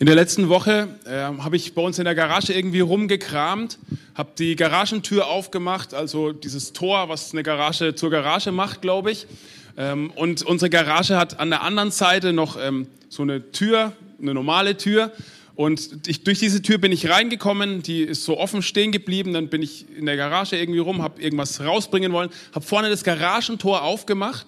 In der letzten Woche äh, habe ich bei uns in der Garage irgendwie rumgekramt, habe die Garagentür aufgemacht, also dieses Tor, was eine Garage zur Garage macht, glaube ich. Ähm, und unsere Garage hat an der anderen Seite noch ähm, so eine Tür, eine normale Tür. Und ich, durch diese Tür bin ich reingekommen, die ist so offen stehen geblieben. Dann bin ich in der Garage irgendwie rum, habe irgendwas rausbringen wollen, habe vorne das Garagentor aufgemacht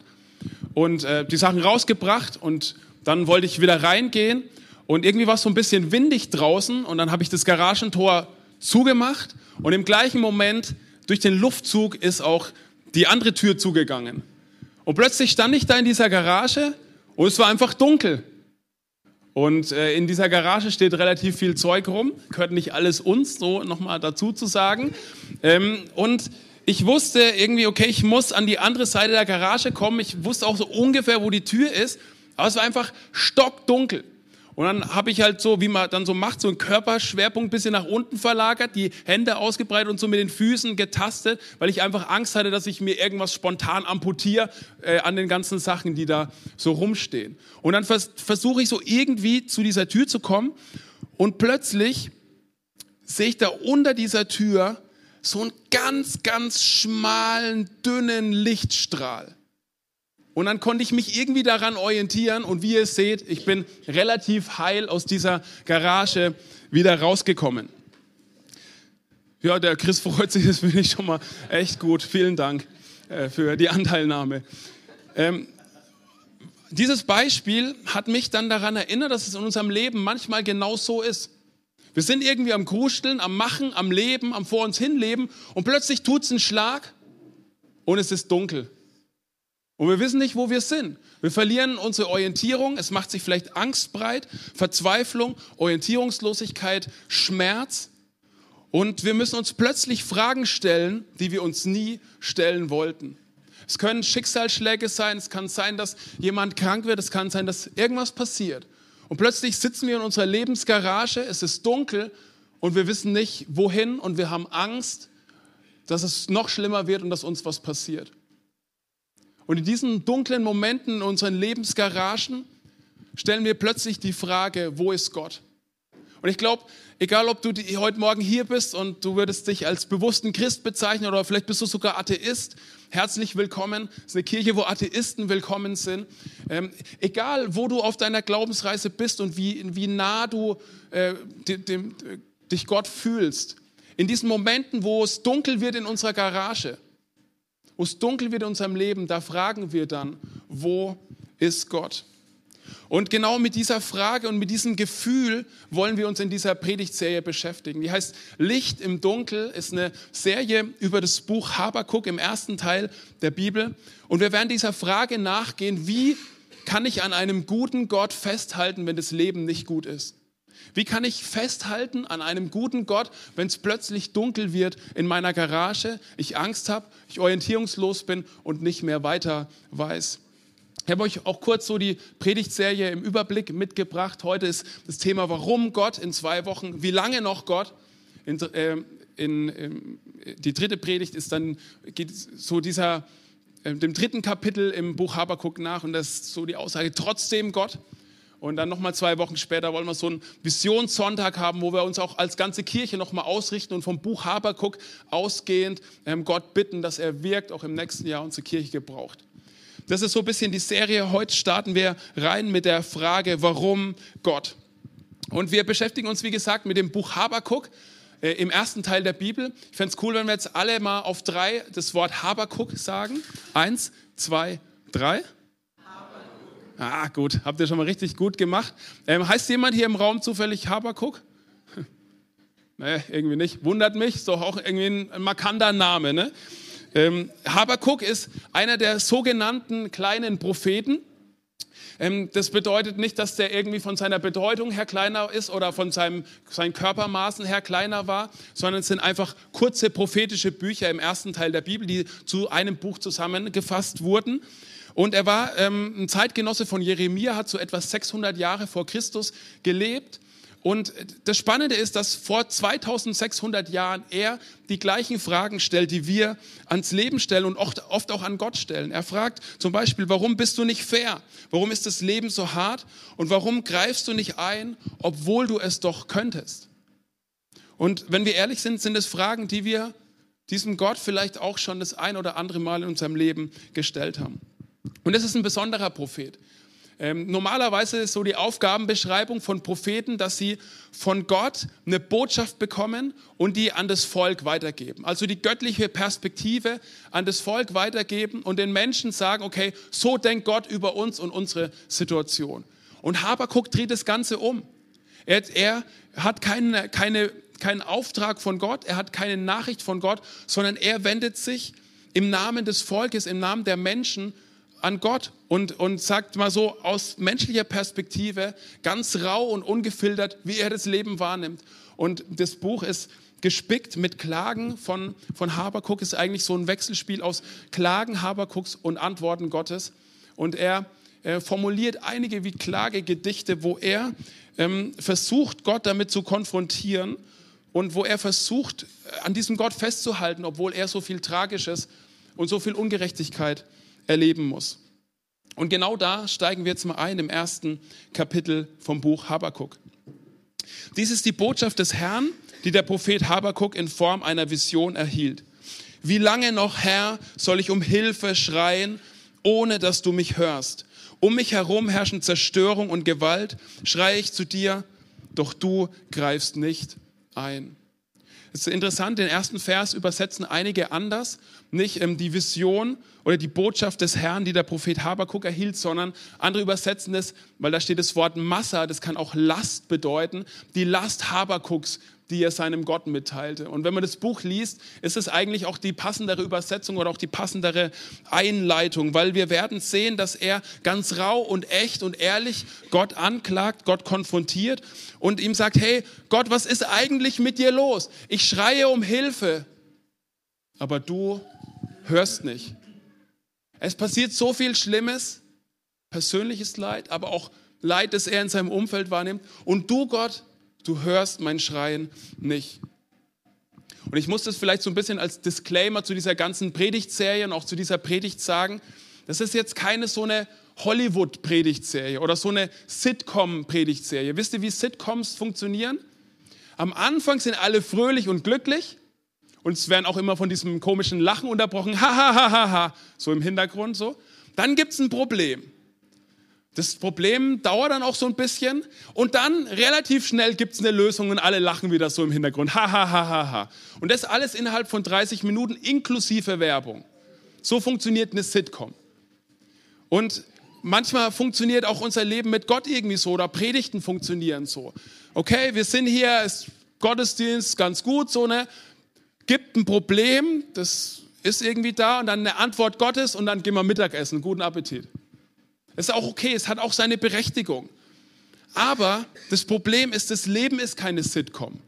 und äh, die Sachen rausgebracht und dann wollte ich wieder reingehen und irgendwie war es so ein bisschen windig draußen und dann habe ich das Garagentor zugemacht und im gleichen Moment durch den Luftzug ist auch die andere Tür zugegangen. Und plötzlich stand ich da in dieser Garage und es war einfach dunkel. Und äh, in dieser Garage steht relativ viel Zeug rum, gehört nicht alles uns, so nochmal dazu zu sagen. Ähm, und ich wusste irgendwie, okay, ich muss an die andere Seite der Garage kommen. Ich wusste auch so ungefähr, wo die Tür ist, aber es war einfach stockdunkel. Und dann habe ich halt so, wie man dann so macht, so einen Körperschwerpunkt ein bisschen nach unten verlagert, die Hände ausgebreitet und so mit den Füßen getastet, weil ich einfach Angst hatte, dass ich mir irgendwas spontan amputiere äh, an den ganzen Sachen, die da so rumstehen. Und dann vers versuche ich so irgendwie zu dieser Tür zu kommen und plötzlich sehe ich da unter dieser Tür so einen ganz, ganz schmalen, dünnen Lichtstrahl. Und dann konnte ich mich irgendwie daran orientieren und wie ihr seht, ich bin relativ heil aus dieser Garage wieder rausgekommen. Ja, der Chris freut sich, das finde ich schon mal echt gut. Vielen Dank äh, für die Anteilnahme. Ähm, dieses Beispiel hat mich dann daran erinnert, dass es in unserem Leben manchmal genau so ist. Wir sind irgendwie am Krusteln, am Machen, am Leben, am vor uns hinleben und plötzlich tut es einen Schlag und es ist dunkel. Und wir wissen nicht, wo wir sind. Wir verlieren unsere Orientierung. Es macht sich vielleicht Angst breit, Verzweiflung, Orientierungslosigkeit, Schmerz. Und wir müssen uns plötzlich Fragen stellen, die wir uns nie stellen wollten. Es können Schicksalsschläge sein. Es kann sein, dass jemand krank wird. Es kann sein, dass irgendwas passiert. Und plötzlich sitzen wir in unserer Lebensgarage. Es ist dunkel und wir wissen nicht, wohin. Und wir haben Angst, dass es noch schlimmer wird und dass uns was passiert. Und in diesen dunklen Momenten in unseren Lebensgaragen stellen wir plötzlich die Frage, wo ist Gott? Und ich glaube, egal ob du heute Morgen hier bist und du würdest dich als bewussten Christ bezeichnen oder vielleicht bist du sogar Atheist, herzlich willkommen. Es ist eine Kirche, wo Atheisten willkommen sind. Ähm, egal, wo du auf deiner Glaubensreise bist und wie, wie nah du äh, dem, dem, dich Gott fühlst, in diesen Momenten, wo es dunkel wird in unserer Garage, wo es dunkel wird in unserem Leben, da fragen wir dann, wo ist Gott? Und genau mit dieser Frage und mit diesem Gefühl wollen wir uns in dieser Predigtserie beschäftigen. Die heißt Licht im Dunkel, ist eine Serie über das Buch Habakuk im ersten Teil der Bibel. Und wir werden dieser Frage nachgehen, wie kann ich an einem guten Gott festhalten, wenn das Leben nicht gut ist? Wie kann ich festhalten an einem guten Gott, wenn es plötzlich dunkel wird in meiner Garage, ich Angst habe, ich orientierungslos bin und nicht mehr weiter weiß? Ich habe euch auch kurz so die Predigtserie im Überblick mitgebracht. Heute ist das Thema, warum Gott in zwei Wochen, wie lange noch Gott. In, äh, in, in, die dritte Predigt ist dann, geht so dieser, äh, dem dritten Kapitel im Buch Habakuk nach und das ist so die Aussage, trotzdem Gott. Und dann nochmal zwei Wochen später wollen wir so einen Visionssonntag haben, wo wir uns auch als ganze Kirche nochmal ausrichten und vom Buch Habakuk ausgehend ähm, Gott bitten, dass er wirkt, auch im nächsten Jahr unsere Kirche gebraucht. Das ist so ein bisschen die Serie. Heute starten wir rein mit der Frage, warum Gott? Und wir beschäftigen uns, wie gesagt, mit dem Buch Habakuk äh, im ersten Teil der Bibel. Ich fände es cool, wenn wir jetzt alle mal auf drei das Wort Habakuk sagen. Eins, zwei, drei. Ah, gut, habt ihr schon mal richtig gut gemacht. Ähm, heißt jemand hier im Raum zufällig Habakuk? nee, irgendwie nicht. Wundert mich, ist doch auch irgendwie ein, markanter Name. Ne? Ähm, Habakuk ist einer der sogenannten kleinen Propheten. Ähm, das bedeutet nicht, dass der irgendwie von seiner Bedeutung her kleiner ist oder von seinem, seinen Körpermaßen her kleiner war, sondern es sind einfach kurze prophetische Bücher im ersten Teil der Bibel, die zu einem Buch zusammengefasst wurden. Und er war ähm, ein Zeitgenosse von Jeremia, hat so etwa 600 Jahre vor Christus gelebt und das Spannende ist, dass vor 2600 Jahren er die gleichen Fragen stellt, die wir ans Leben stellen und oft auch an Gott stellen. Er fragt zum Beispiel, warum bist du nicht fair? Warum ist das Leben so hart? Und warum greifst du nicht ein, obwohl du es doch könntest? Und wenn wir ehrlich sind, sind es Fragen, die wir diesem Gott vielleicht auch schon das ein oder andere Mal in unserem Leben gestellt haben. Und es ist ein besonderer Prophet. Ähm, normalerweise ist so die Aufgabenbeschreibung von Propheten, dass sie von Gott eine Botschaft bekommen und die an das Volk weitergeben. Also die göttliche Perspektive an das Volk weitergeben und den Menschen sagen, okay, so denkt Gott über uns und unsere Situation. Und Habakuk dreht das Ganze um. Er, er hat keine, keine, keinen Auftrag von Gott, er hat keine Nachricht von Gott, sondern er wendet sich im Namen des Volkes, im Namen der Menschen an Gott und, und sagt mal so aus menschlicher Perspektive ganz rau und ungefiltert, wie er das Leben wahrnimmt. Und das Buch ist gespickt mit Klagen von, von Habakuk, ist eigentlich so ein Wechselspiel aus Klagen Habakuks und Antworten Gottes. Und er, er formuliert einige wie Klagegedichte, wo er ähm, versucht, Gott damit zu konfrontieren und wo er versucht, an diesem Gott festzuhalten, obwohl er so viel Tragisches und so viel Ungerechtigkeit erleben muss. Und genau da steigen wir jetzt mal ein im ersten Kapitel vom Buch Habakuk. Dies ist die Botschaft des Herrn, die der Prophet Habakuk in Form einer Vision erhielt. Wie lange noch, Herr, soll ich um Hilfe schreien, ohne dass du mich hörst? Um mich herum herrschen Zerstörung und Gewalt, schreie ich zu dir, doch du greifst nicht ein. Es ist interessant, den ersten Vers übersetzen einige anders. Nicht ähm, die Vision oder die Botschaft des Herrn, die der Prophet Habakuk erhielt, sondern andere übersetzen es, weil da steht das Wort Massa, das kann auch Last bedeuten, die Last Habakuks, die er seinem Gott mitteilte. Und wenn man das Buch liest, ist es eigentlich auch die passendere Übersetzung oder auch die passendere Einleitung, weil wir werden sehen, dass er ganz rau und echt und ehrlich Gott anklagt, Gott konfrontiert und ihm sagt, hey Gott, was ist eigentlich mit dir los? Ich schreie um Hilfe, aber du hörst nicht. Es passiert so viel Schlimmes, persönliches Leid, aber auch Leid, das er in seinem Umfeld wahrnimmt. Und du, Gott, du hörst mein Schreien nicht. Und ich muss das vielleicht so ein bisschen als Disclaimer zu dieser ganzen Predigtserie und auch zu dieser Predigt sagen. Das ist jetzt keine so eine Hollywood-Predigtserie oder so eine Sitcom-Predigtserie. Wisst ihr, wie Sitcoms funktionieren? Am Anfang sind alle fröhlich und glücklich und es werden auch immer von diesem komischen Lachen unterbrochen, ha ha ha ha ha, so im Hintergrund so. Dann gibt es ein Problem. Das Problem dauert dann auch so ein bisschen und dann relativ schnell gibt es eine Lösung und alle lachen wieder so im Hintergrund. Ha, ha, ha, ha, ha. Und das alles innerhalb von 30 Minuten inklusive Werbung. So funktioniert eine Sitcom. Und manchmal funktioniert auch unser Leben mit Gott irgendwie so oder Predigten funktionieren so. Okay, wir sind hier, ist Gottesdienst ganz gut, so ne. Gibt ein Problem, das ist irgendwie da und dann eine Antwort Gottes und dann gehen wir Mittagessen. Guten Appetit. Das ist auch okay, es hat auch seine Berechtigung. Aber das Problem ist, das Leben ist keine Sitcom.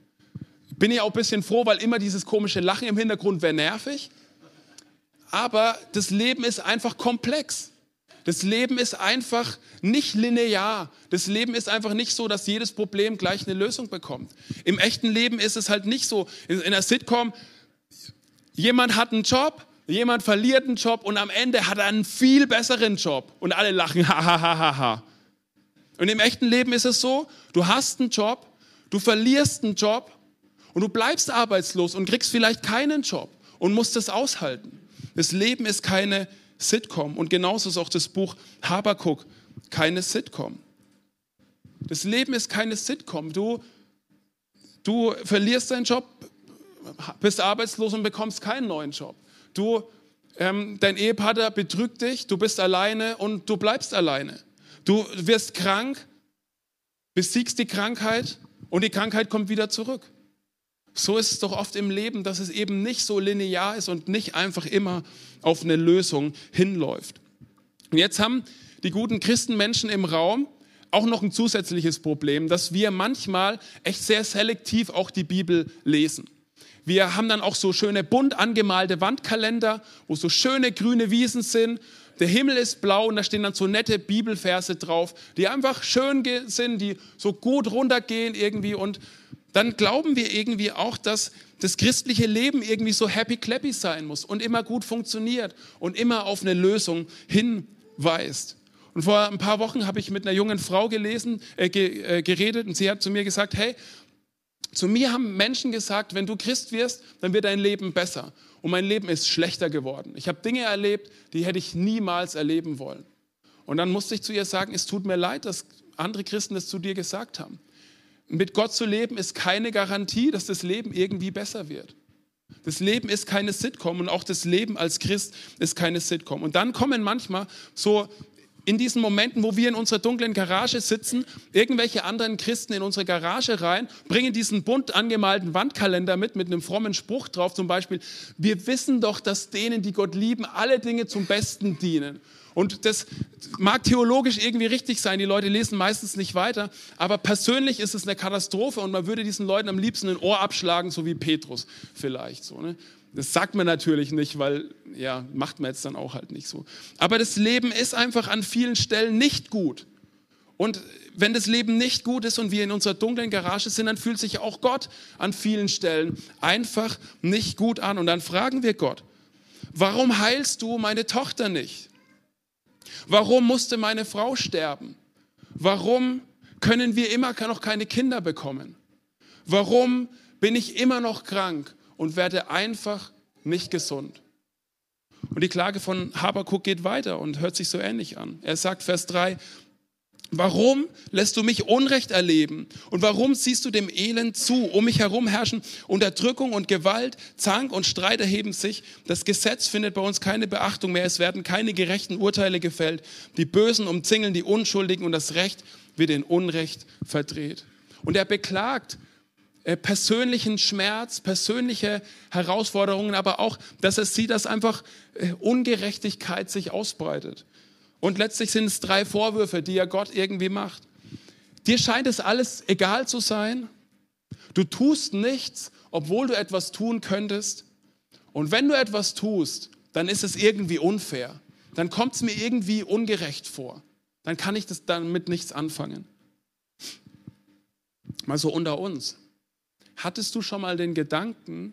Bin ich auch ein bisschen froh, weil immer dieses komische Lachen im Hintergrund wäre nervig. Aber das Leben ist einfach komplex. Das Leben ist einfach nicht linear. Das Leben ist einfach nicht so, dass jedes Problem gleich eine Lösung bekommt. Im echten Leben ist es halt nicht so. In einer Sitcom, jemand hat einen Job, Jemand verliert einen Job und am Ende hat er einen viel besseren Job und alle lachen, ha. Und im echten Leben ist es so, du hast einen Job, du verlierst einen Job und du bleibst arbeitslos und kriegst vielleicht keinen Job und musst es aushalten. Das Leben ist keine Sitcom und genauso ist auch das Buch Habakuk keine Sitcom. Das Leben ist keine Sitcom. Du, du verlierst deinen Job, bist arbeitslos und bekommst keinen neuen Job. Du, ähm, dein Ehepartner betrügt dich, du bist alleine und du bleibst alleine. Du wirst krank, besiegst die Krankheit und die Krankheit kommt wieder zurück. So ist es doch oft im Leben, dass es eben nicht so linear ist und nicht einfach immer auf eine Lösung hinläuft. Und jetzt haben die guten Christenmenschen im Raum auch noch ein zusätzliches Problem, dass wir manchmal echt sehr selektiv auch die Bibel lesen. Wir haben dann auch so schöne bunt angemalte Wandkalender, wo so schöne grüne Wiesen sind. Der Himmel ist blau und da stehen dann so nette Bibelverse drauf, die einfach schön sind, die so gut runtergehen irgendwie. Und dann glauben wir irgendwie auch, dass das christliche Leben irgendwie so happy clappy sein muss und immer gut funktioniert und immer auf eine Lösung hinweist. Und vor ein paar Wochen habe ich mit einer jungen Frau gelesen, äh, äh, geredet und sie hat zu mir gesagt, hey, zu mir haben Menschen gesagt, wenn du Christ wirst, dann wird dein Leben besser. Und mein Leben ist schlechter geworden. Ich habe Dinge erlebt, die hätte ich niemals erleben wollen. Und dann musste ich zu ihr sagen, es tut mir leid, dass andere Christen das zu dir gesagt haben. Mit Gott zu leben ist keine Garantie, dass das Leben irgendwie besser wird. Das Leben ist keine Sitcom und auch das Leben als Christ ist keine Sitcom. Und dann kommen manchmal so in diesen Momenten, wo wir in unserer dunklen Garage sitzen, irgendwelche anderen Christen in unsere Garage rein, bringen diesen bunt angemalten Wandkalender mit, mit einem frommen Spruch drauf, zum Beispiel, wir wissen doch, dass denen, die Gott lieben, alle Dinge zum Besten dienen. Und das mag theologisch irgendwie richtig sein, die Leute lesen meistens nicht weiter, aber persönlich ist es eine Katastrophe und man würde diesen Leuten am liebsten ein Ohr abschlagen, so wie Petrus vielleicht. So, ne? Das sagt man natürlich nicht, weil, ja, macht man jetzt dann auch halt nicht so. Aber das Leben ist einfach an vielen Stellen nicht gut. Und wenn das Leben nicht gut ist und wir in unserer dunklen Garage sind, dann fühlt sich auch Gott an vielen Stellen einfach nicht gut an. Und dann fragen wir Gott, warum heilst du meine Tochter nicht? Warum musste meine Frau sterben? Warum können wir immer noch keine Kinder bekommen? Warum bin ich immer noch krank? Und werde einfach nicht gesund. Und die Klage von Habakuk geht weiter und hört sich so ähnlich an. Er sagt, Vers 3, Warum lässt du mich Unrecht erleben? Und warum siehst du dem Elend zu? Um mich herum herrschen Unterdrückung und Gewalt, Zank und Streit erheben sich. Das Gesetz findet bei uns keine Beachtung mehr. Es werden keine gerechten Urteile gefällt. Die Bösen umzingeln die Unschuldigen und das Recht wird in Unrecht verdreht. Und er beklagt persönlichen Schmerz, persönliche Herausforderungen, aber auch, dass er sieht, dass einfach äh, Ungerechtigkeit sich ausbreitet. Und letztlich sind es drei Vorwürfe, die er Gott irgendwie macht. Dir scheint es alles egal zu sein. Du tust nichts, obwohl du etwas tun könntest. Und wenn du etwas tust, dann ist es irgendwie unfair. Dann kommt es mir irgendwie ungerecht vor. Dann kann ich das damit nichts anfangen. Mal so unter uns. Hattest du schon mal den Gedanken,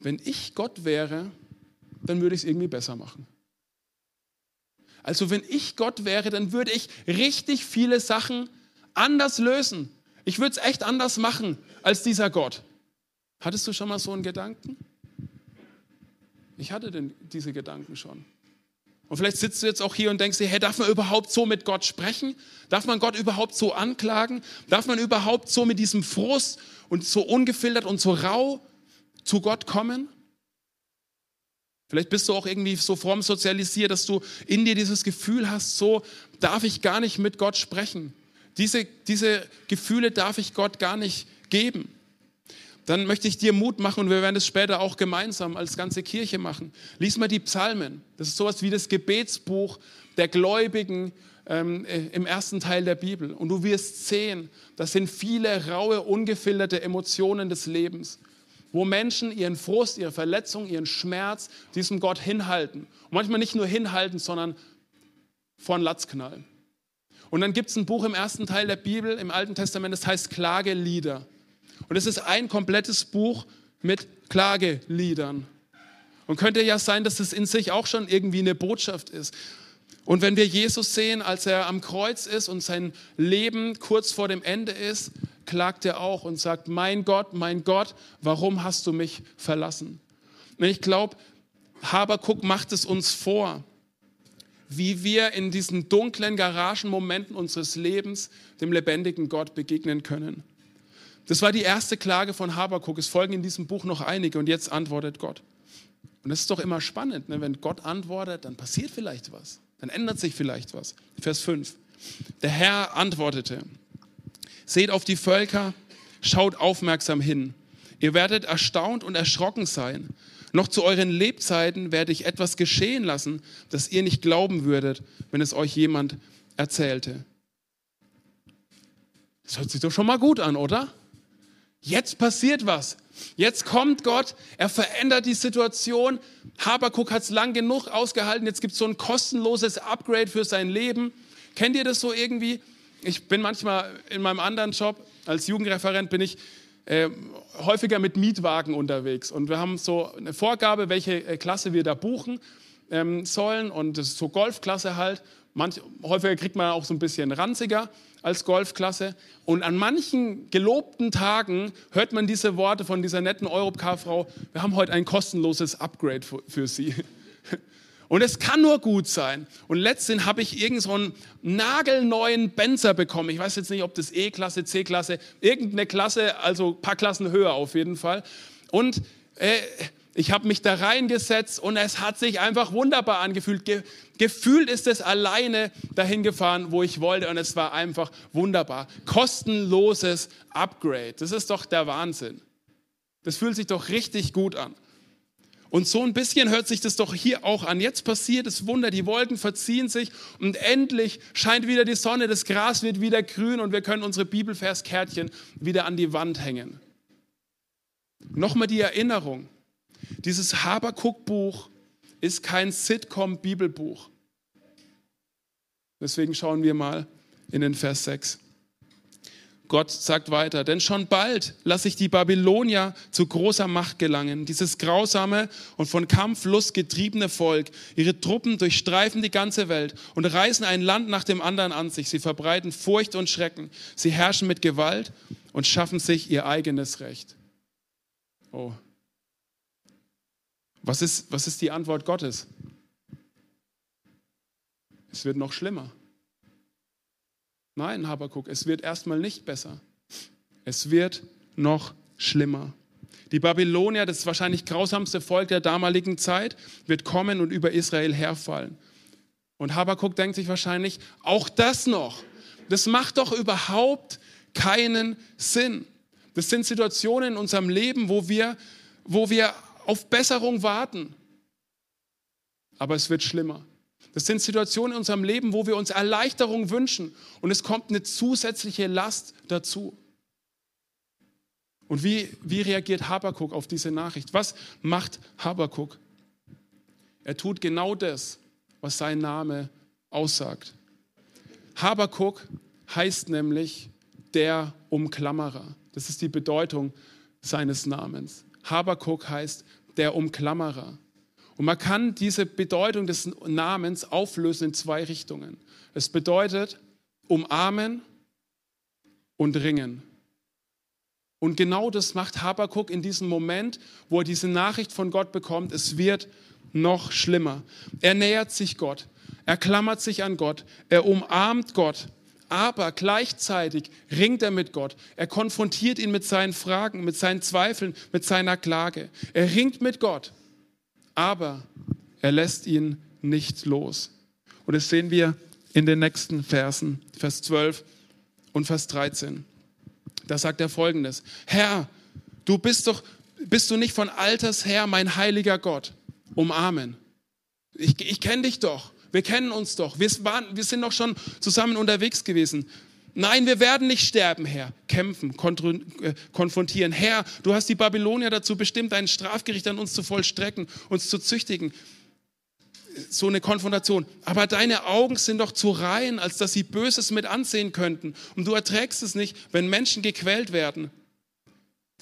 wenn ich Gott wäre, dann würde ich es irgendwie besser machen? Also wenn ich Gott wäre, dann würde ich richtig viele Sachen anders lösen. Ich würde es echt anders machen als dieser Gott. Hattest du schon mal so einen Gedanken? Ich hatte denn diese Gedanken schon. Und vielleicht sitzt du jetzt auch hier und denkst dir, hey, darf man überhaupt so mit Gott sprechen? Darf man Gott überhaupt so anklagen? Darf man überhaupt so mit diesem Frust und so ungefiltert und so rau zu Gott kommen? Vielleicht bist du auch irgendwie so fromm sozialisiert, dass du in dir dieses Gefühl hast, so darf ich gar nicht mit Gott sprechen. Diese, diese Gefühle darf ich Gott gar nicht geben dann möchte ich dir Mut machen und wir werden es später auch gemeinsam als ganze Kirche machen. Lies mal die Psalmen. Das ist sowas wie das Gebetsbuch der Gläubigen ähm, äh, im ersten Teil der Bibel. Und du wirst sehen, das sind viele raue, ungefilterte Emotionen des Lebens, wo Menschen ihren Frust, ihre Verletzung, ihren Schmerz diesem Gott hinhalten. Und manchmal nicht nur hinhalten, sondern vor einen Latz knallen. Und dann gibt es ein Buch im ersten Teil der Bibel, im Alten Testament, das heißt Klagelieder. Und es ist ein komplettes Buch mit Klageliedern. Und könnte ja sein, dass es in sich auch schon irgendwie eine Botschaft ist. Und wenn wir Jesus sehen, als er am Kreuz ist und sein Leben kurz vor dem Ende ist, klagt er auch und sagt, mein Gott, mein Gott, warum hast du mich verlassen? Und ich glaube, Habakuk macht es uns vor, wie wir in diesen dunklen Garagenmomenten unseres Lebens dem lebendigen Gott begegnen können. Das war die erste Klage von Habakuk. Es folgen in diesem Buch noch einige und jetzt antwortet Gott. Und das ist doch immer spannend, ne? wenn Gott antwortet, dann passiert vielleicht was, dann ändert sich vielleicht was. Vers 5. Der Herr antwortete, seht auf die Völker, schaut aufmerksam hin. Ihr werdet erstaunt und erschrocken sein. Noch zu euren Lebzeiten werde ich etwas geschehen lassen, das ihr nicht glauben würdet, wenn es euch jemand erzählte. Das hört sich doch schon mal gut an, oder? Jetzt passiert was. Jetzt kommt Gott, er verändert die Situation. Habakuk hat es lang genug ausgehalten. Jetzt gibt es so ein kostenloses Upgrade für sein Leben. Kennt ihr das so irgendwie? Ich bin manchmal in meinem anderen Job als Jugendreferent bin ich äh, häufiger mit Mietwagen unterwegs und wir haben so eine Vorgabe, welche äh, Klasse wir da buchen ähm, sollen und das ist so Golfklasse halt. Manch, häufiger kriegt man auch so ein bisschen ranziger als Golfklasse. Und an manchen gelobten Tagen hört man diese Worte von dieser netten Europcar-Frau, wir haben heute ein kostenloses Upgrade für, für Sie. Und es kann nur gut sein. Und letztendlich habe ich irgendeinen so nagelneuen Benzer bekommen. Ich weiß jetzt nicht, ob das E-Klasse, C-Klasse, irgendeine Klasse, also ein paar Klassen höher auf jeden Fall. Und äh, ich habe mich da reingesetzt und es hat sich einfach wunderbar angefühlt. Ge gefühlt ist es alleine dahin gefahren, wo ich wollte und es war einfach wunderbar. Kostenloses Upgrade. Das ist doch der Wahnsinn. Das fühlt sich doch richtig gut an. Und so ein bisschen hört sich das doch hier auch an. Jetzt passiert das Wunder, die Wolken verziehen sich und endlich scheint wieder die Sonne, das Gras wird wieder grün und wir können unsere Bibelverskärtchen wieder an die Wand hängen. Nochmal die Erinnerung. Dieses Habakuk-Buch ist kein Sitcom-Bibelbuch. Deswegen schauen wir mal in den Vers 6. Gott sagt weiter, denn schon bald lasse ich die Babylonier zu großer Macht gelangen. Dieses grausame und von Kampflust getriebene Volk. Ihre Truppen durchstreifen die ganze Welt und reißen ein Land nach dem anderen an sich. Sie verbreiten Furcht und Schrecken. Sie herrschen mit Gewalt und schaffen sich ihr eigenes Recht. Oh. Was ist, was ist die Antwort Gottes? Es wird noch schlimmer. Nein, Habakuk, es wird erstmal nicht besser. Es wird noch schlimmer. Die Babylonier, das wahrscheinlich grausamste Volk der damaligen Zeit, wird kommen und über Israel herfallen. Und Habakuk denkt sich wahrscheinlich, auch das noch, das macht doch überhaupt keinen Sinn. Das sind Situationen in unserem Leben, wo wir, wo wir auf Besserung warten. Aber es wird schlimmer. Das sind Situationen in unserem Leben, wo wir uns Erleichterung wünschen und es kommt eine zusätzliche Last dazu. Und wie, wie reagiert Habakuk auf diese Nachricht? Was macht Habakuk? Er tut genau das, was sein Name aussagt. Habakuk heißt nämlich der Umklammerer. Das ist die Bedeutung seines Namens. Habakuk heißt der Umklammerer. Und man kann diese Bedeutung des Namens auflösen in zwei Richtungen. Es bedeutet umarmen und ringen. Und genau das macht Habakuk in diesem Moment, wo er diese Nachricht von Gott bekommt. Es wird noch schlimmer. Er nähert sich Gott. Er klammert sich an Gott. Er umarmt Gott. Aber gleichzeitig ringt er mit Gott. Er konfrontiert ihn mit seinen Fragen, mit seinen Zweifeln, mit seiner Klage. Er ringt mit Gott aber er lässt ihn nicht los. Und das sehen wir in den nächsten Versen, Vers 12 und Vers 13. Da sagt er folgendes: Herr, du bist doch, bist du nicht von alters her mein heiliger Gott? Umarmen. Ich, ich kenne dich doch. Wir kennen uns doch. Wir, waren, wir sind doch schon zusammen unterwegs gewesen. Nein, wir werden nicht sterben, Herr. Kämpfen, äh, konfrontieren. Herr, du hast die Babylonier dazu bestimmt, ein Strafgericht an uns zu vollstrecken, uns zu züchtigen. So eine Konfrontation. Aber deine Augen sind doch zu rein, als dass sie Böses mit ansehen könnten. Und du erträgst es nicht, wenn Menschen gequält werden.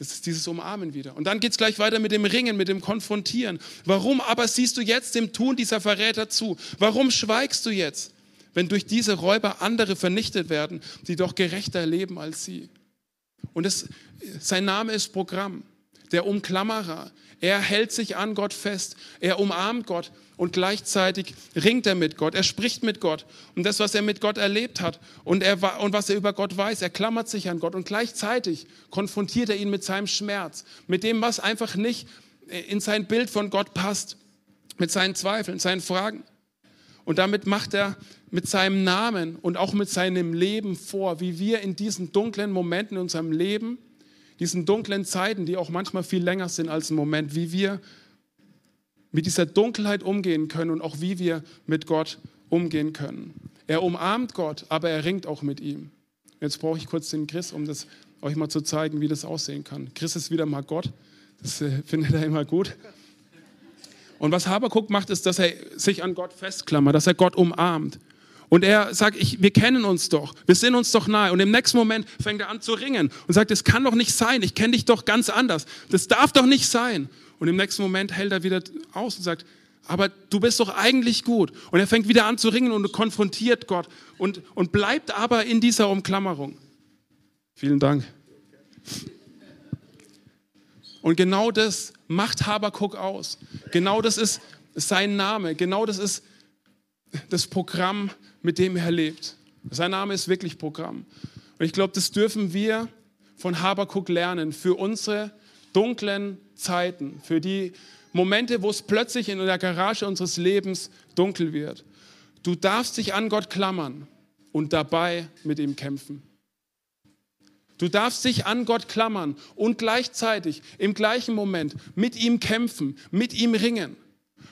Das ist dieses Umarmen wieder. Und dann geht es gleich weiter mit dem Ringen, mit dem Konfrontieren. Warum aber siehst du jetzt dem Tun dieser Verräter zu? Warum schweigst du jetzt? wenn durch diese Räuber andere vernichtet werden, die doch gerechter leben als sie. Und es, sein Name ist Programm, der Umklammerer. Er hält sich an Gott fest, er umarmt Gott und gleichzeitig ringt er mit Gott, er spricht mit Gott. Und das, was er mit Gott erlebt hat und, er, und was er über Gott weiß, er klammert sich an Gott und gleichzeitig konfrontiert er ihn mit seinem Schmerz, mit dem, was einfach nicht in sein Bild von Gott passt, mit seinen Zweifeln, seinen Fragen. Und damit macht er mit seinem Namen und auch mit seinem Leben vor, wie wir in diesen dunklen Momenten in unserem Leben diesen dunklen Zeiten, die auch manchmal viel länger sind als ein Moment, wie wir mit dieser Dunkelheit umgehen können und auch wie wir mit Gott umgehen können. Er umarmt Gott, aber er ringt auch mit ihm. Jetzt brauche ich kurz den Chris, um das euch mal zu zeigen, wie das aussehen kann. Chris ist wieder mal Gott. Das äh, findet er immer gut. Und was Habakuk macht, ist, dass er sich an Gott festklammert, dass er Gott umarmt. Und er sagt, ich, wir kennen uns doch, wir sind uns doch nahe. Und im nächsten Moment fängt er an zu ringen und sagt, es kann doch nicht sein, ich kenne dich doch ganz anders. Das darf doch nicht sein. Und im nächsten Moment hält er wieder aus und sagt, aber du bist doch eigentlich gut. Und er fängt wieder an zu ringen und konfrontiert Gott und, und bleibt aber in dieser Umklammerung. Vielen Dank. Und genau das macht Habakuk aus. Genau das ist sein Name. Genau das ist das Programm, mit dem er lebt. Sein Name ist wirklich Programm. Und ich glaube, das dürfen wir von Habakuk lernen für unsere dunklen Zeiten, für die Momente, wo es plötzlich in der Garage unseres Lebens dunkel wird. Du darfst dich an Gott klammern und dabei mit ihm kämpfen. Du darfst dich an Gott klammern und gleichzeitig im gleichen Moment mit ihm kämpfen, mit ihm ringen.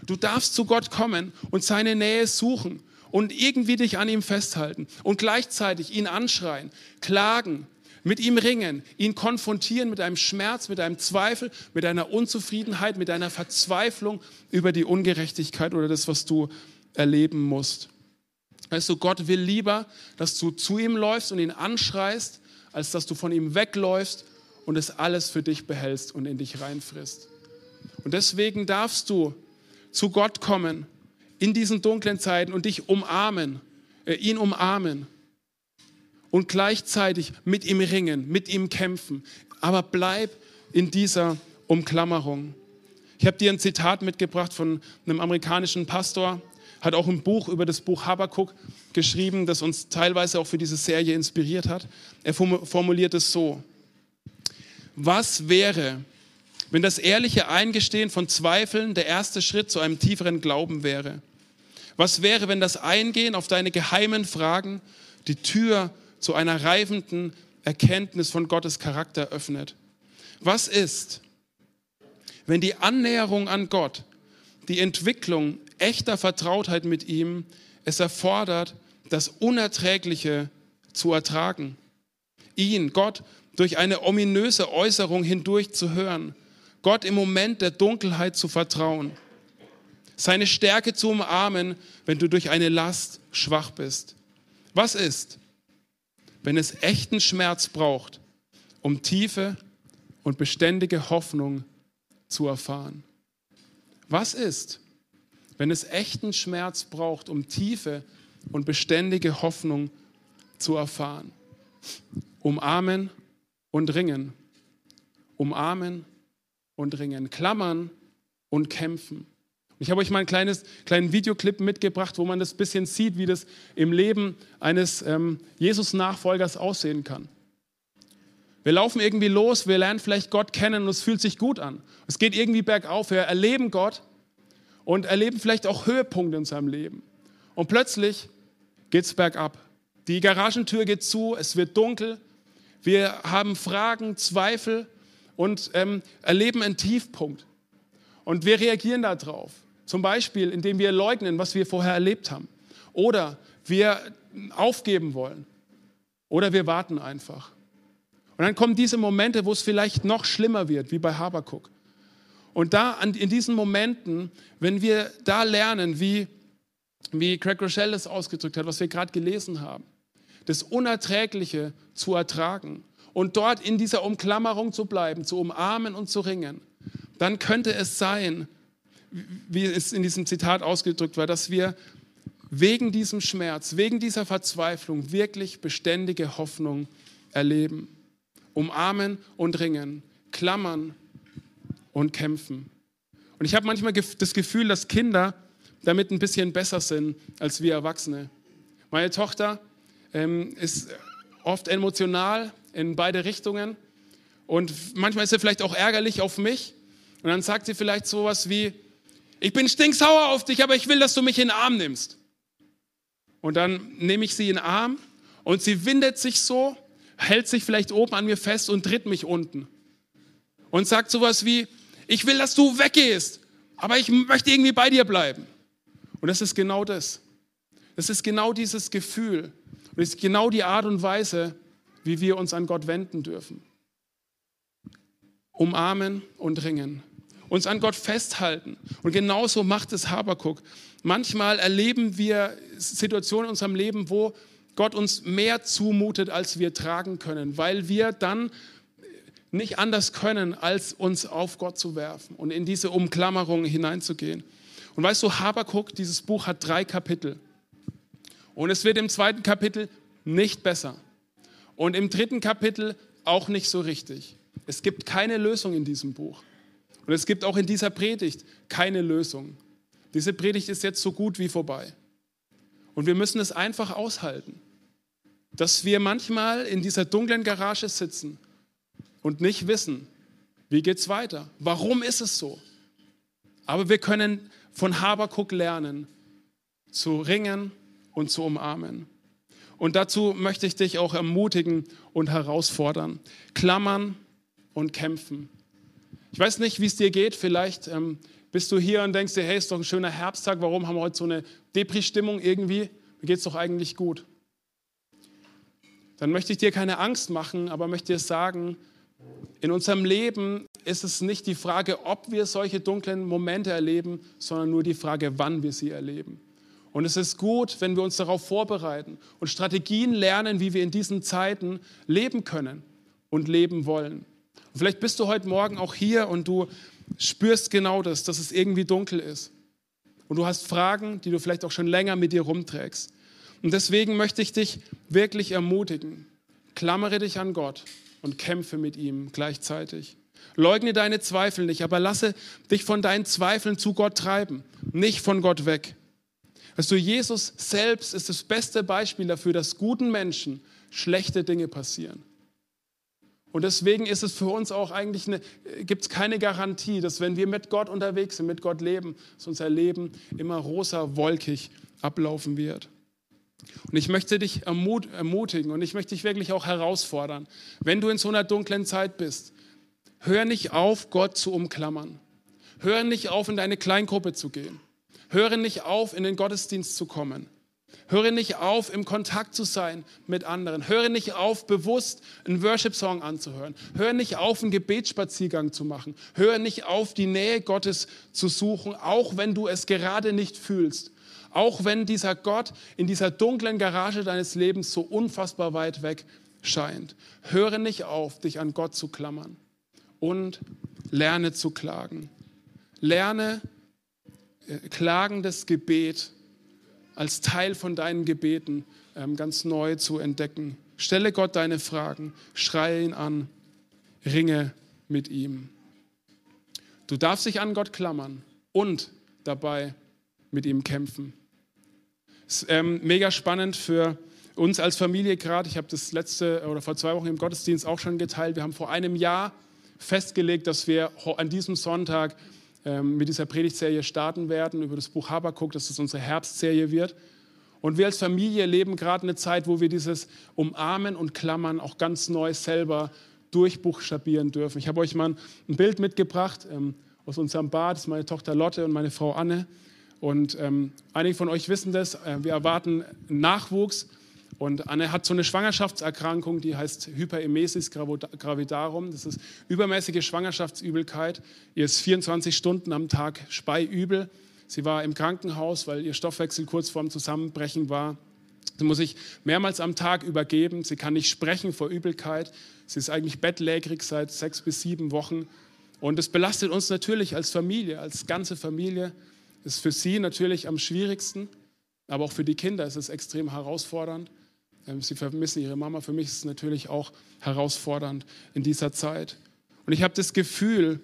Du darfst zu Gott kommen und seine Nähe suchen und irgendwie dich an ihm festhalten und gleichzeitig ihn anschreien, klagen, mit ihm ringen, ihn konfrontieren mit einem Schmerz, mit einem Zweifel, mit einer Unzufriedenheit, mit einer Verzweiflung über die Ungerechtigkeit oder das, was du erleben musst. Weißt du, Gott will lieber, dass du zu ihm läufst und ihn anschreist, als dass du von ihm wegläufst und es alles für dich behältst und in dich reinfrisst. Und deswegen darfst du zu Gott kommen in diesen dunklen Zeiten und dich umarmen, äh, ihn umarmen und gleichzeitig mit ihm ringen, mit ihm kämpfen. Aber bleib in dieser Umklammerung. Ich habe dir ein Zitat mitgebracht von einem amerikanischen Pastor, hat auch ein Buch über das Buch Habakkuk geschrieben, das uns teilweise auch für diese Serie inspiriert hat. Er formuliert es so. Was wäre, wenn das ehrliche Eingestehen von Zweifeln der erste Schritt zu einem tieferen Glauben wäre? Was wäre, wenn das Eingehen auf deine geheimen Fragen die Tür zu einer reifenden Erkenntnis von Gottes Charakter öffnet? Was ist, wenn die Annäherung an Gott, die Entwicklung echter Vertrautheit mit ihm, es erfordert, das Unerträgliche zu ertragen? Ihn, Gott, durch eine ominöse Äußerung hindurch zu hören, Gott im Moment der Dunkelheit zu vertrauen seine Stärke zu umarmen, wenn du durch eine Last schwach bist. Was ist, wenn es echten Schmerz braucht, um tiefe und beständige Hoffnung zu erfahren? Was ist, wenn es echten Schmerz braucht, um tiefe und beständige Hoffnung zu erfahren? Umarmen und ringen. Umarmen und ringen. Klammern und kämpfen. Ich habe euch mal einen kleines, kleinen Videoclip mitgebracht, wo man das bisschen sieht, wie das im Leben eines ähm, Jesus-Nachfolgers aussehen kann. Wir laufen irgendwie los, wir lernen vielleicht Gott kennen und es fühlt sich gut an. Es geht irgendwie bergauf, wir erleben Gott und erleben vielleicht auch Höhepunkte in seinem Leben. Und plötzlich geht es bergab. Die Garagentür geht zu, es wird dunkel, wir haben Fragen, Zweifel und ähm, erleben einen Tiefpunkt. Und wir reagieren darauf. Zum Beispiel, indem wir leugnen, was wir vorher erlebt haben. Oder wir aufgeben wollen. Oder wir warten einfach. Und dann kommen diese Momente, wo es vielleicht noch schlimmer wird, wie bei Habakuk. Und da in diesen Momenten, wenn wir da lernen, wie, wie Craig Rochelle es ausgedrückt hat, was wir gerade gelesen haben, das Unerträgliche zu ertragen und dort in dieser Umklammerung zu bleiben, zu umarmen und zu ringen, dann könnte es sein, wie es in diesem Zitat ausgedrückt war, dass wir wegen diesem Schmerz, wegen dieser Verzweiflung wirklich beständige Hoffnung erleben. Umarmen und ringen, klammern und kämpfen. Und ich habe manchmal das Gefühl, dass Kinder damit ein bisschen besser sind als wir Erwachsene. Meine Tochter ähm, ist oft emotional in beide Richtungen und manchmal ist sie vielleicht auch ärgerlich auf mich. Und dann sagt sie vielleicht sowas wie, ich bin stinksauer auf dich, aber ich will, dass du mich in den Arm nimmst. Und dann nehme ich sie in den Arm und sie windet sich so, hält sich vielleicht oben an mir fest und tritt mich unten. und sagt sowas wie, ich will, dass du weggehst, aber ich möchte irgendwie bei dir bleiben. Und das ist genau das. Das ist genau dieses Gefühl. Und das ist genau die Art und Weise, wie wir uns an Gott wenden dürfen. Umarmen und ringen. Uns an Gott festhalten. Und genauso macht es Habakuk. Manchmal erleben wir Situationen in unserem Leben, wo Gott uns mehr zumutet, als wir tragen können, weil wir dann nicht anders können, als uns auf Gott zu werfen und in diese Umklammerung hineinzugehen. Und weißt du, Habakuk, dieses Buch hat drei Kapitel. Und es wird im zweiten Kapitel nicht besser. Und im dritten Kapitel auch nicht so richtig. Es gibt keine Lösung in diesem Buch. Und es gibt auch in dieser Predigt keine Lösung. Diese Predigt ist jetzt so gut wie vorbei. Und wir müssen es einfach aushalten, dass wir manchmal in dieser dunklen Garage sitzen und nicht wissen, wie geht es weiter? Warum ist es so? Aber wir können von Habakuk lernen, zu ringen und zu umarmen. Und dazu möchte ich dich auch ermutigen und herausfordern. Klammern und kämpfen. Ich weiß nicht, wie es dir geht. Vielleicht ähm, bist du hier und denkst dir, hey, ist doch ein schöner Herbsttag. Warum haben wir heute so eine Depri-Stimmung irgendwie? Mir geht es doch eigentlich gut. Dann möchte ich dir keine Angst machen, aber möchte dir sagen, in unserem Leben ist es nicht die Frage, ob wir solche dunklen Momente erleben, sondern nur die Frage, wann wir sie erleben. Und es ist gut, wenn wir uns darauf vorbereiten und Strategien lernen, wie wir in diesen Zeiten leben können und leben wollen. Und vielleicht bist du heute Morgen auch hier und du spürst genau das, dass es irgendwie dunkel ist. Und du hast Fragen, die du vielleicht auch schon länger mit dir rumträgst. Und deswegen möchte ich dich wirklich ermutigen. Klammere dich an Gott und kämpfe mit ihm gleichzeitig. Leugne deine Zweifel nicht, aber lasse dich von deinen Zweifeln zu Gott treiben, nicht von Gott weg. Also Jesus selbst ist das beste Beispiel dafür, dass guten Menschen schlechte Dinge passieren. Und deswegen ist es für uns auch eigentlich eine, gibt es keine Garantie, dass wenn wir mit Gott unterwegs sind, mit Gott leben, dass unser Leben immer rosa wolkig ablaufen wird. Und ich möchte dich ermut ermutigen und ich möchte dich wirklich auch herausfordern, wenn du in so einer dunklen Zeit bist, hör nicht auf, Gott zu umklammern. Hör nicht auf, in deine Kleingruppe zu gehen. Höre nicht auf, in den Gottesdienst zu kommen. Höre nicht auf, im Kontakt zu sein mit anderen. Höre nicht auf, bewusst einen Worship-Song anzuhören. Höre nicht auf, einen Gebetsspaziergang zu machen. Höre nicht auf, die Nähe Gottes zu suchen, auch wenn du es gerade nicht fühlst. Auch wenn dieser Gott in dieser dunklen Garage deines Lebens so unfassbar weit weg scheint. Höre nicht auf, dich an Gott zu klammern und lerne zu klagen. Lerne äh, klagendes Gebet als Teil von deinen Gebeten ähm, ganz neu zu entdecken. Stelle Gott deine Fragen, schreie ihn an, ringe mit ihm. Du darfst dich an Gott klammern und dabei mit ihm kämpfen. Ist ähm, mega spannend für uns als Familie gerade. Ich habe das letzte oder vor zwei Wochen im Gottesdienst auch schon geteilt. Wir haben vor einem Jahr festgelegt, dass wir an diesem Sonntag ähm, mit dieser Predigtserie starten werden über das Buch Habakuk, dass das unsere Herbstserie wird. Und wir als Familie leben gerade eine Zeit, wo wir dieses Umarmen und Klammern auch ganz neu selber durchbuchstabieren dürfen. Ich habe euch mal ein Bild mitgebracht ähm, aus unserem Bad. Das ist meine Tochter Lotte und meine Frau Anne. Und ähm, einige von euch wissen das, äh, wir erwarten Nachwuchs. Und Anne hat so eine Schwangerschaftserkrankung, die heißt Hyperemesis gravidarum. Das ist übermäßige Schwangerschaftsübelkeit. Ihr ist 24 Stunden am Tag speiübel. Sie war im Krankenhaus, weil ihr Stoffwechsel kurz vorm Zusammenbrechen war. Sie muss sich mehrmals am Tag übergeben. Sie kann nicht sprechen vor Übelkeit. Sie ist eigentlich bettlägerig seit sechs bis sieben Wochen. Und das belastet uns natürlich als Familie, als ganze Familie. Das ist für sie natürlich am schwierigsten, aber auch für die Kinder ist es extrem herausfordernd. Ähm, sie vermissen ihre Mama. Für mich ist es natürlich auch herausfordernd in dieser Zeit. Und ich habe das Gefühl,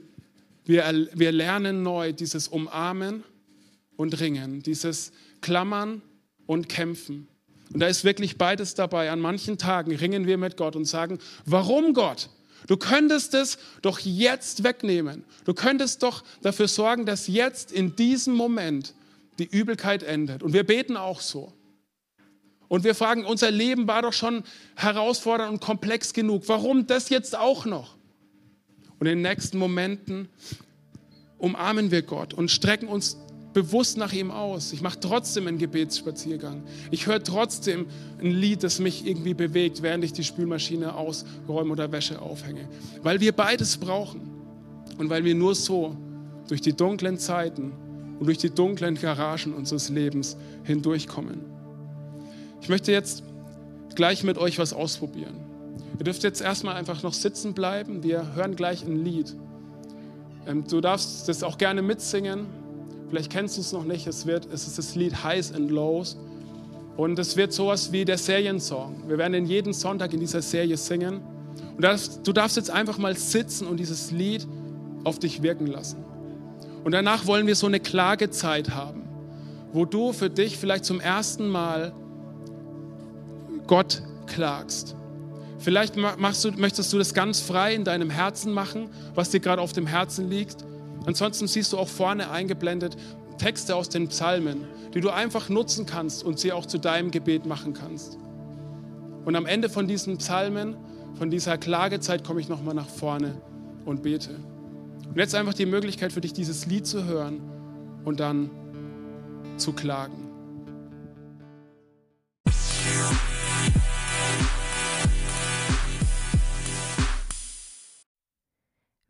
wir, wir lernen neu dieses Umarmen und Ringen, dieses Klammern und Kämpfen. Und da ist wirklich beides dabei. An manchen Tagen ringen wir mit Gott und sagen, warum Gott? Du könntest es doch jetzt wegnehmen. Du könntest doch dafür sorgen, dass jetzt in diesem Moment die Übelkeit endet. Und wir beten auch so. Und wir fragen, unser Leben war doch schon herausfordernd und komplex genug. Warum das jetzt auch noch? Und in den nächsten Momenten umarmen wir Gott und strecken uns bewusst nach ihm aus. Ich mache trotzdem einen Gebetsspaziergang. Ich höre trotzdem ein Lied, das mich irgendwie bewegt, während ich die Spülmaschine ausräume oder Wäsche aufhänge. Weil wir beides brauchen. Und weil wir nur so durch die dunklen Zeiten und durch die dunklen Garagen unseres Lebens hindurchkommen. Ich möchte jetzt gleich mit euch was ausprobieren. Ihr dürft jetzt erstmal einfach noch sitzen bleiben. Wir hören gleich ein Lied. Ähm, du darfst das auch gerne mitsingen. Vielleicht kennst du es noch nicht. Es, wird, es ist das Lied Highs and Lows. Und es wird sowas wie der Seriensong. Wir werden ihn jeden Sonntag in dieser Serie singen. Und du darfst jetzt einfach mal sitzen und dieses Lied auf dich wirken lassen. Und danach wollen wir so eine Klagezeit haben, wo du für dich vielleicht zum ersten Mal Gott klagst. Vielleicht machst du, möchtest du das ganz frei in deinem Herzen machen, was dir gerade auf dem Herzen liegt. Ansonsten siehst du auch vorne eingeblendet Texte aus den Psalmen, die du einfach nutzen kannst und sie auch zu deinem Gebet machen kannst. Und am Ende von diesen Psalmen, von dieser Klagezeit, komme ich nochmal nach vorne und bete. Und jetzt einfach die Möglichkeit für dich, dieses Lied zu hören und dann zu klagen.